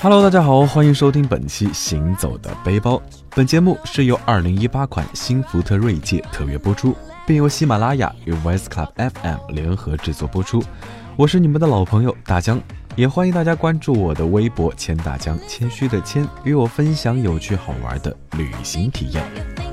Hello，大家好，欢迎收听本期《行走的背包》。本节目是由2018款新福特锐界特约播出，并由喜马拉雅与 Voice Club FM 联合制作播出。我是你们的老朋友大江，也欢迎大家关注我的微博“千大江”，谦虚的谦，与我分享有趣好玩的旅行体验。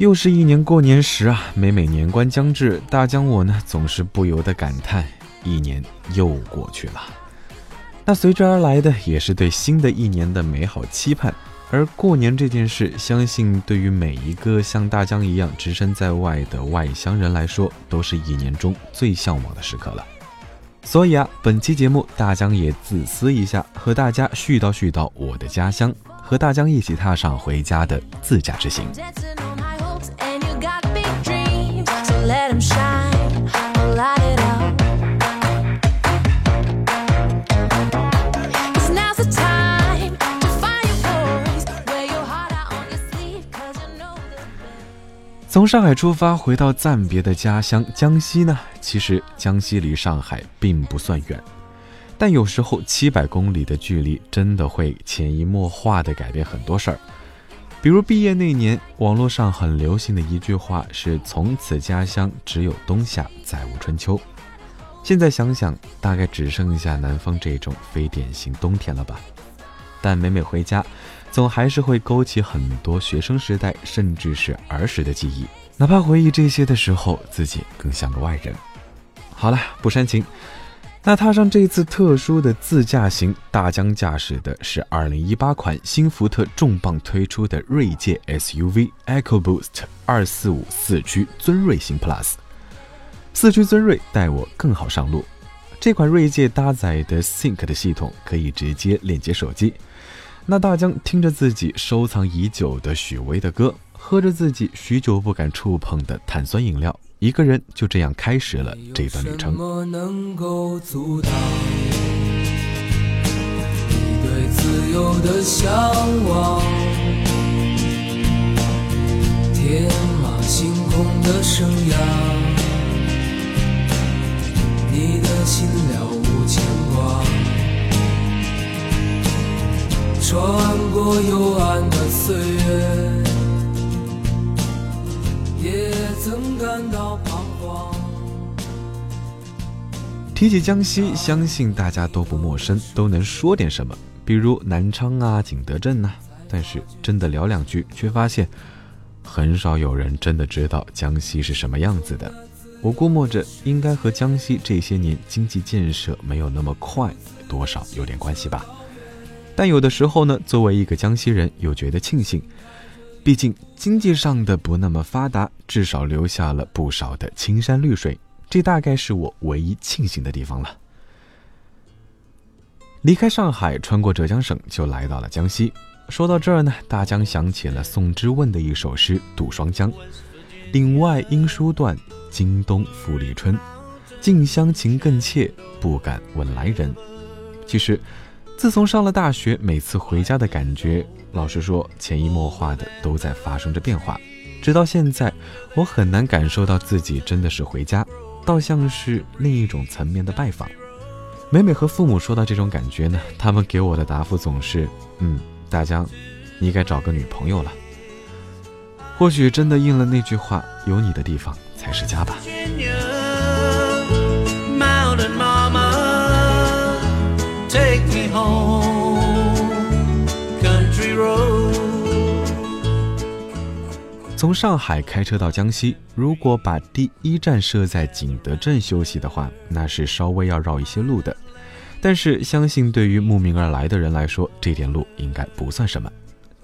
又是一年过年时啊，每每年关将至，大江我呢总是不由得感叹，一年又过去了。那随之而来的也是对新的一年的美好期盼。而过年这件事，相信对于每一个像大江一样置身在外的外乡人来说，都是一年中最向往的时刻了。所以啊，本期节目大江也自私一下，和大家絮叨絮叨我的家乡，和大江一起踏上回家的自驾之行。从上海出发，回到暂别的家乡江西呢？其实江西离上海并不算远，但有时候七百公里的距离真的会潜移默化的改变很多事儿。比如毕业那年，网络上很流行的一句话是“从此家乡只有冬夏，再无春秋”。现在想想，大概只剩下南方这种非典型冬天了吧？但每每回家，总还是会勾起很多学生时代，甚至是儿时的记忆。哪怕回忆这些的时候，自己更像个外人。好了，不煽情。那踏上这次特殊的自驾行，大疆驾驶的是2018款新福特重磅推出的锐界 SUV EcoBoost 245四驱尊锐型 Plus。四驱尊锐带我更好上路。这款锐界搭载的 Sync 的系统可以直接连接手机。那大疆听着自己收藏已久的许巍的歌，喝着自己许久不敢触碰的碳酸饮料。一个人就这样开始了这段旅程。能够阻挡你对自由的向往？天马行空的生涯，你的心了无牵挂。穿过幽暗的岁月。曾感到彷徨。提起江西，相信大家都不陌生，都能说点什么，比如南昌啊、景德镇呐。但是真的聊两句，却发现很少有人真的知道江西是什么样子的。我估摸着，应该和江西这些年经济建设没有那么快，多少有点关系吧。但有的时候呢，作为一个江西人，又觉得庆幸。毕竟经济上的不那么发达，至少留下了不少的青山绿水，这大概是我唯一庆幸的地方了。离开上海，穿过浙江省，就来到了江西。说到这儿呢，大江想起了宋之问的一首诗《渡双江》：“岭外音书断，经冬复历春。近乡情更怯，不敢问来人。”其实。自从上了大学，每次回家的感觉，老实说，潜移默化的都在发生着变化。直到现在，我很难感受到自己真的是回家，倒像是另一种层面的拜访。每每和父母说到这种感觉呢，他们给我的答复总是：“嗯，大江，你该找个女朋友了。”或许真的应了那句话：“有你的地方才是家吧。”从上海开车到江西，如果把第一站设在景德镇休息的话，那是稍微要绕一些路的。但是，相信对于慕名而来的人来说，这点路应该不算什么。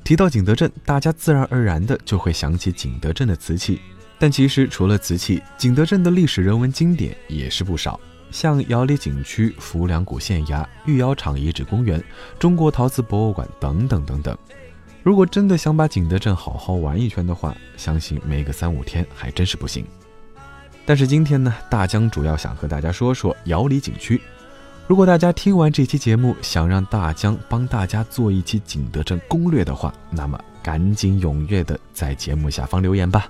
提到景德镇，大家自然而然的就会想起景德镇的瓷器。但其实，除了瓷器，景德镇的历史人文经典也是不少。像瑶里景区、浮梁古县衙、御窑厂遗址公园、中国陶瓷博物馆等等等等。如果真的想把景德镇好好玩一圈的话，相信没个三五天还真是不行。但是今天呢，大江主要想和大家说说瑶里景区。如果大家听完这期节目，想让大江帮大家做一期景德镇攻略的话，那么赶紧踊跃的在节目下方留言吧。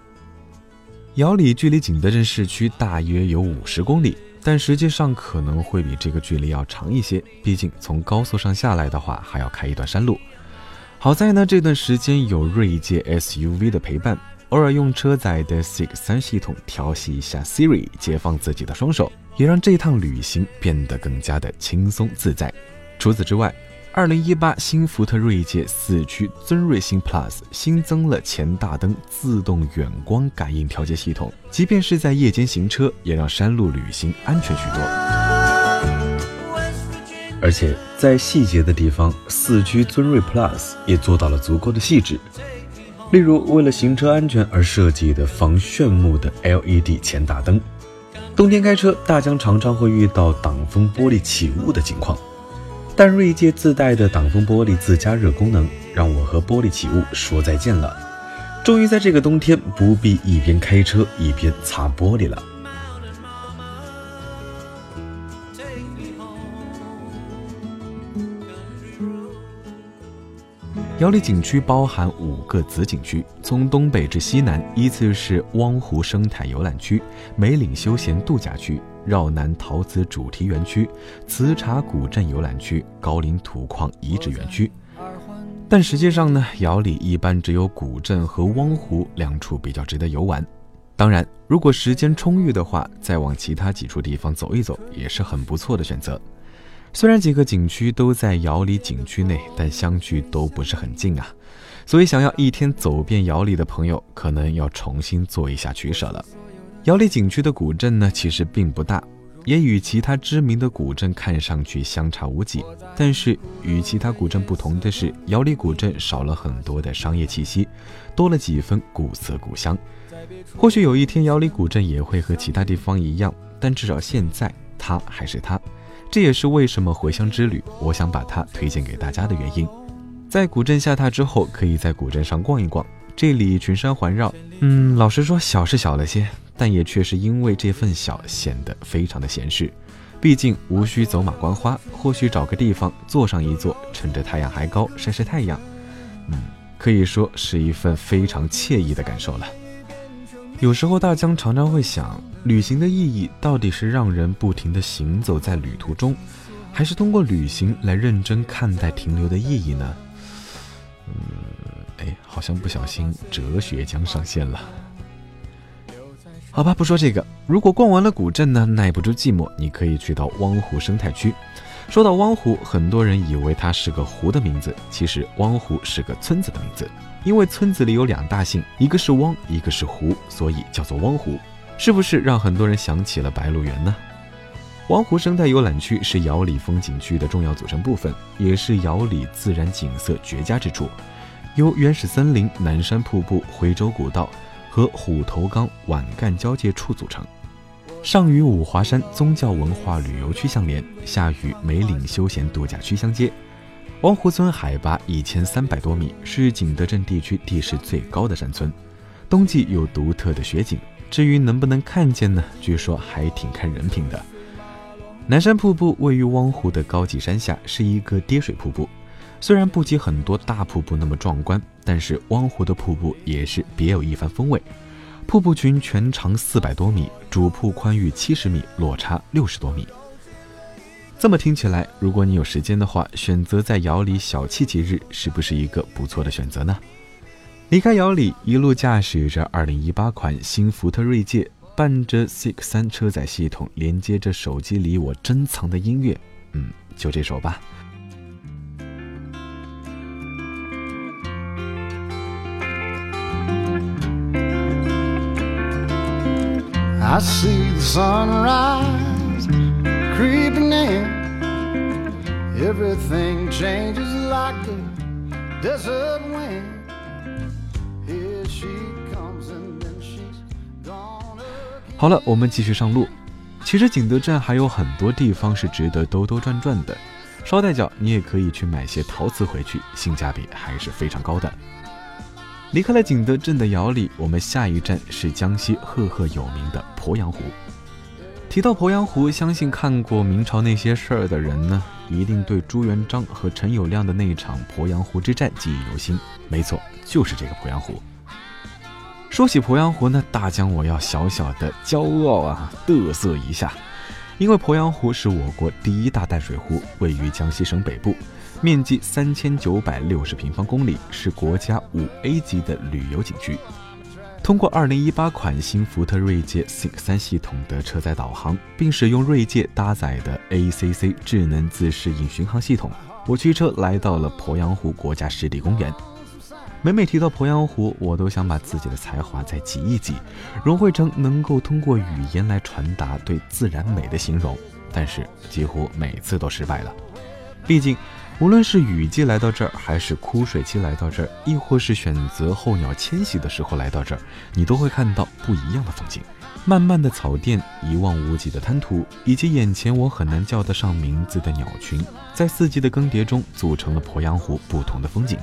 瑶里距离景德镇市区大约有五十公里，但实际上可能会比这个距离要长一些，毕竟从高速上下来的话，还要开一段山路。好在呢，这段时间有锐界 SUV 的陪伴，偶尔用车载的 Six 三系统调戏一下 Siri，解放自己的双手。也让这趟旅行变得更加的轻松自在。除此之外，二零一八新福特锐界四驱尊锐星 Plus 新增了前大灯自动远光感应调节系统，即便是在夜间行车，也让山路旅行安全许多。而且在细节的地方，四驱尊锐 Plus 也做到了足够的细致，例如为了行车安全而设计的防眩目的 LED 前大灯。冬天开车，大疆常常会遇到挡风玻璃起雾的情况，但锐界自带的挡风玻璃自加热功能，让我和玻璃起雾说再见了。终于在这个冬天，不必一边开车一边擦玻璃了。瑶里景区包含五个子景区，从东北至西南依次是汪湖生态游览区、梅岭休闲度假区、绕南陶瓷主题园区、瓷茶古镇游览区、高岭土矿遗址园区。但实际上呢，瑶里一般只有古镇和汪湖两处比较值得游玩。当然，如果时间充裕的话，再往其他几处地方走一走也是很不错的选择。虽然几个景区都在瑶里景区内，但相距都不是很近啊，所以想要一天走遍瑶里的朋友，可能要重新做一下取舍了。瑶里景区的古镇呢，其实并不大，也与其他知名的古镇看上去相差无几。但是与其他古镇不同的是，瑶里古镇少了很多的商业气息，多了几分古色古香。或许有一天，瑶里古镇也会和其他地方一样，但至少现在它还是它。这也是为什么回乡之旅，我想把它推荐给大家的原因。在古镇下榻之后，可以在古镇上逛一逛。这里群山环绕，嗯，老实说小是小了些，但也确实因为这份小显得非常的闲适。毕竟无需走马观花，或许找个地方坐上一坐，趁着太阳还高晒晒太阳，嗯，可以说是一份非常惬意的感受了。有时候大江常常会想，旅行的意义到底是让人不停地行走在旅途中，还是通过旅行来认真看待停留的意义呢？嗯，哎，好像不小心哲学将上线了。好吧，不说这个。如果逛完了古镇呢，耐不住寂寞，你可以去到汪湖生态区。说到汪湖，很多人以为它是个湖的名字，其实汪湖是个村子的名字。因为村子里有两大姓，一个是汪，一个是湖，所以叫做汪湖。是不是让很多人想起了白鹿原呢？汪湖生态游览区是瑶里风景区的重要组成部分，也是瑶里自然景色绝佳之处，由原始森林、南山瀑布、回州古道和虎头岗皖赣交界处组成。上与五华山宗教文化旅游区相连，下与梅岭休闲度假区相接。汪湖村海拔一千三百多米，是景德镇地区地势最高的山村，冬季有独特的雪景。至于能不能看见呢？据说还挺看人品的。南山瀑布位于汪湖的高级山下，是一个跌水瀑布。虽然不及很多大瀑布那么壮观，但是汪湖的瀑布也是别有一番风味。瀑布群全长四百多米，主瀑宽逾七十米，落差六十多米。这么听起来，如果你有时间的话，选择在瑶里小憩几日，是不是一个不错的选择呢？离开瑶里，一路驾驶着2018款新福特锐界，伴着 Six 三车载系统，连接着手机里我珍藏的音乐，嗯，就这首吧。I see the sunrise. creeping in. Everything changes like the desert wind. Here she comes and then she's gone. 好了，我们继续上路。其实景德镇还有很多地方是值得兜兜转转的。捎带脚，你也可以去买些陶瓷回去，性价比还是非常高的。离开了景德镇的窑里，我们下一站是江西赫赫有名的鄱阳湖。提到鄱阳湖，相信看过明朝那些事儿的人呢，一定对朱元璋和陈友谅的那场鄱阳湖之战记忆犹新。没错，就是这个鄱阳湖。说起鄱阳湖呢，大江我要小小的骄傲啊，嘚瑟一下，因为鄱阳湖是我国第一大淡水湖，位于江西省北部，面积三千九百六十平方公里，是国家五 A 级的旅游景区。通过二零一八款新福特锐界 Sync 三系统的车载导航，并使用锐界搭载的 ACC 智能自适应巡航系统，我驱车来到了鄱阳湖国家湿地公园。每每提到鄱阳湖，我都想把自己的才华再挤一挤，融汇成能够通过语言来传达对自然美的形容，但是几乎每次都失败了。毕竟。无论是雨季来到这儿，还是枯水期来到这儿，亦或是选择候鸟迁徙的时候来到这儿，你都会看到不一样的风景：漫漫的草甸、一望无际的滩涂，以及眼前我很难叫得上名字的鸟群，在四季的更迭中，组成了鄱阳湖不同的风景。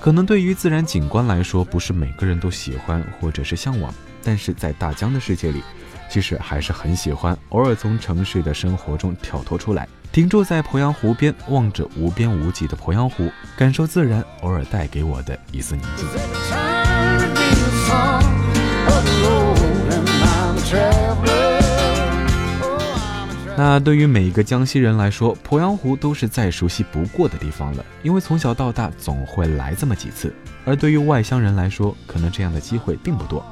可能对于自然景观来说，不是每个人都喜欢或者是向往，但是在大江的世界里，其实还是很喜欢，偶尔从城市的生活中跳脱出来。停住在鄱阳湖边，望着无边无际的鄱阳湖，感受自然偶尔带给我的一丝宁静。那对于每一个江西人来说，鄱阳湖都是再熟悉不过的地方了，因为从小到大总会来这么几次。而对于外乡人来说，可能这样的机会并不多。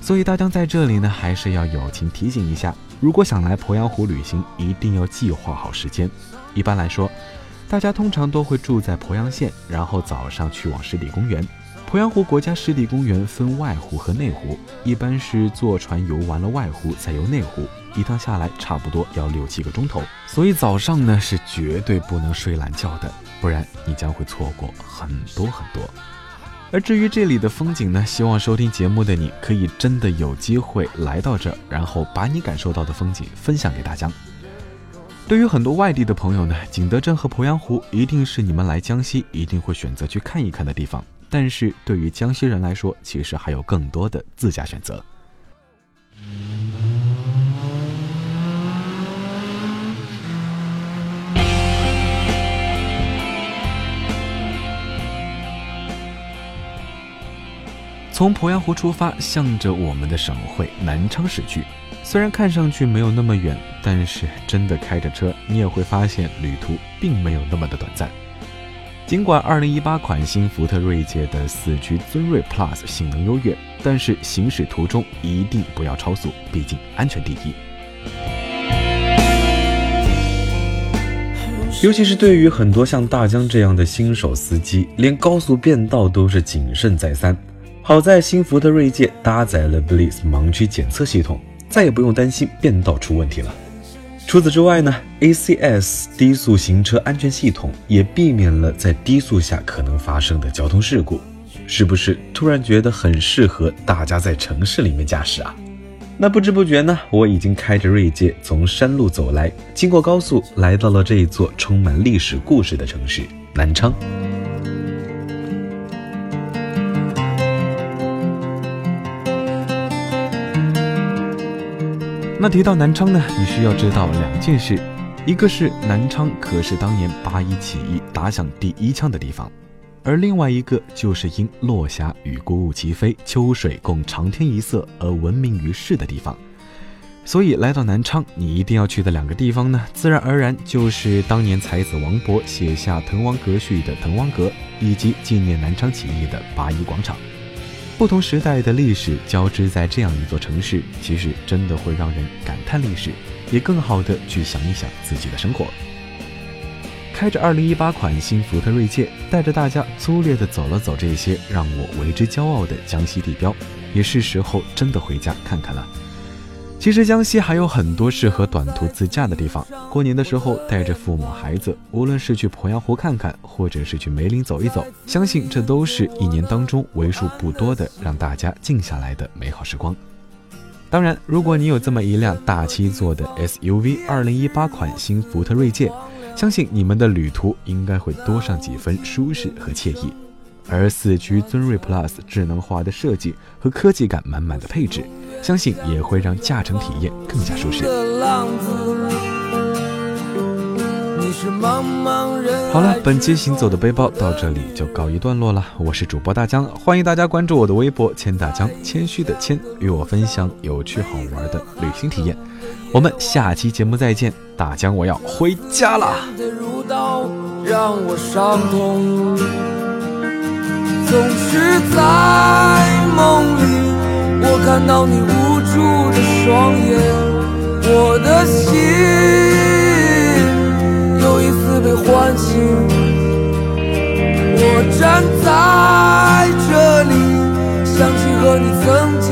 所以大江在这里呢，还是要友情提醒一下。如果想来鄱阳湖旅行，一定要计划好时间。一般来说，大家通常都会住在鄱阳县，然后早上去往湿地公园。鄱阳湖国家湿地公园分外湖和内湖，一般是坐船游完了外湖，再游内湖，一趟下来差不多要六七个钟头。所以早上呢是绝对不能睡懒觉的，不然你将会错过很多很多。而至于这里的风景呢，希望收听节目的你可以真的有机会来到这儿，然后把你感受到的风景分享给大家。对于很多外地的朋友呢，景德镇和鄱阳湖一定是你们来江西一定会选择去看一看的地方。但是对于江西人来说，其实还有更多的自驾选择。从鄱阳湖出发，向着我们的省会南昌驶去。虽然看上去没有那么远，但是真的开着车，你也会发现旅途并没有那么的短暂。尽管2018款新福特锐界的四驱尊锐 Plus 性能优越，但是行驶途中一定不要超速，毕竟安全第一。尤其是对于很多像大江这样的新手司机，连高速变道都是谨慎再三。好在新福特锐界搭载了 Bliss 盲区检测系统，再也不用担心变道出问题了。除此之外呢，ACS 低速行车安全系统也避免了在低速下可能发生的交通事故。是不是突然觉得很适合大家在城市里面驾驶啊？那不知不觉呢，我已经开着锐界从山路走来，经过高速，来到了这一座充满历史故事的城市——南昌。那提到南昌呢，你需要知道两件事，一个是南昌可是当年八一起义打响第一枪的地方，而另外一个就是因落霞与孤鹜齐飞，秋水共长天一色而闻名于世的地方。所以来到南昌，你一定要去的两个地方呢，自然而然就是当年才子王勃写下《滕王阁序》的滕王阁，以及纪念南昌起义的八一广场。不同时代的历史交织在这样一座城市，其实真的会让人感叹历史，也更好的去想一想自己的生活。开着2018款新福特锐界，带着大家粗略的走了走这些让我为之骄傲的江西地标，也是时候真的回家看看了。其实江西还有很多适合短途自驾的地方。过年的时候带着父母孩子，无论是去鄱阳湖看看，或者是去梅林走一走，相信这都是一年当中为数不多的让大家静下来的美好时光。当然，如果你有这么一辆大七座的 SUV，二零一八款新福特锐界，相信你们的旅途应该会多上几分舒适和惬意。而四驱尊锐 Plus 智能化的设计和科技感满满的配置，相信也会让驾乘体验更加舒适。好了，本期行走的背包到这里就告一段落了。我是主播大江，欢迎大家关注我的微博“千大江”，谦虚的谦，与我分享有趣好玩的旅行体验。我们下期节目再见，大江我要回家了。总是在梦里我看到你无助的双眼我的心又一次被唤醒。我站在这里想起和你曾经